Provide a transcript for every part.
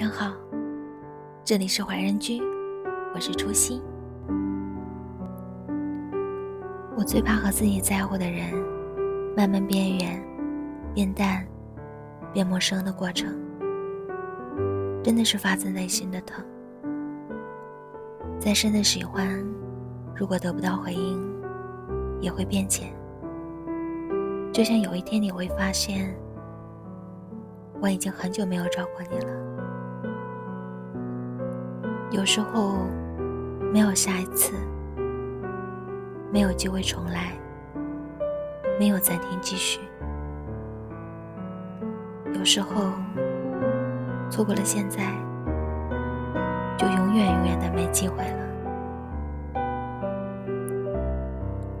晚上好，这里是怀仁居，我是初心。我最怕和自己在乎的人慢慢变远、变淡、变陌生的过程，真的是发自内心的疼。再深的喜欢，如果得不到回应，也会变浅。就像有一天你会发现，我已经很久没有找过你了。有时候，没有下一次，没有机会重来，没有暂停继续。有时候，错过了现在，就永远永远的没机会了。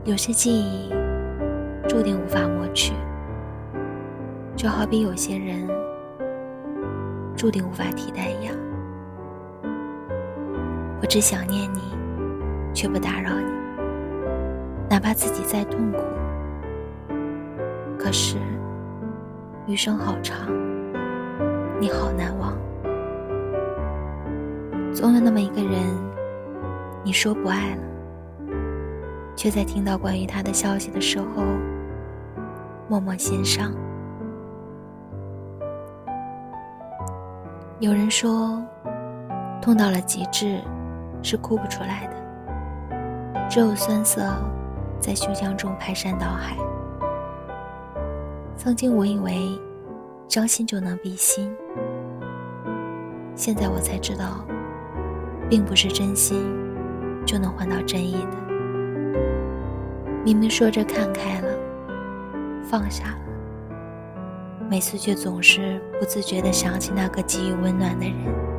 有些记忆。注定无法抹去，就好比有些人注定无法替代一样。我只想念你，却不打扰你，哪怕自己再痛苦。可是余生好长，你好难忘。总有那么一个人，你说不爱了，却在听到关于他的消息的时候。默默欣赏。有人说，痛到了极致，是哭不出来的，只有酸涩在胸腔中排山倒海。曾经我以为，将心就能比心，现在我才知道，并不是真心就能换到真意的。明明说着看开了。放下了，每次却总是不自觉地想起那个给予温暖的人。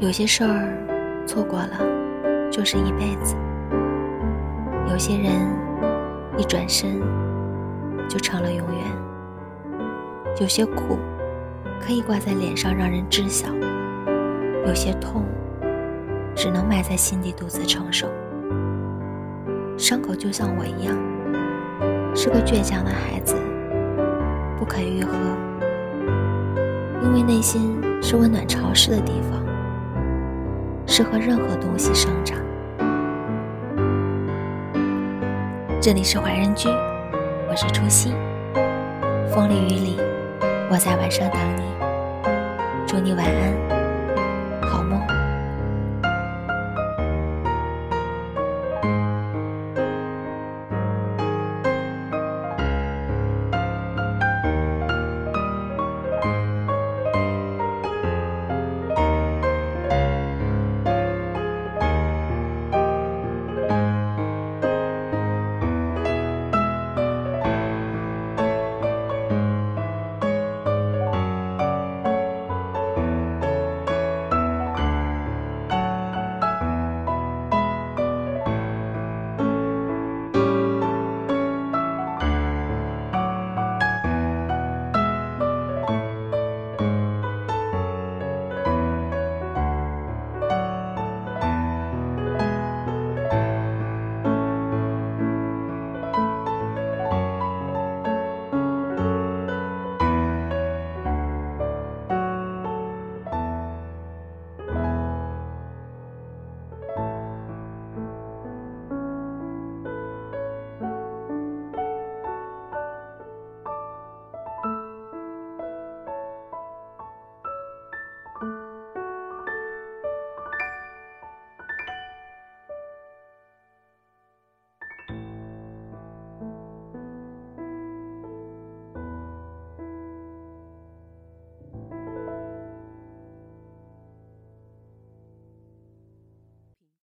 有些事儿错过了，就是一辈子；有些人一转身就成了永远；有些苦可以挂在脸上让人知晓；有些痛。只能埋在心底独自承受。伤口就像我一样，是个倔强的孩子，不肯愈合。因为内心是温暖潮湿的地方，适合任何东西生长。这里是怀仁居，我是初心。风里雨里，我在晚上等你。祝你晚安。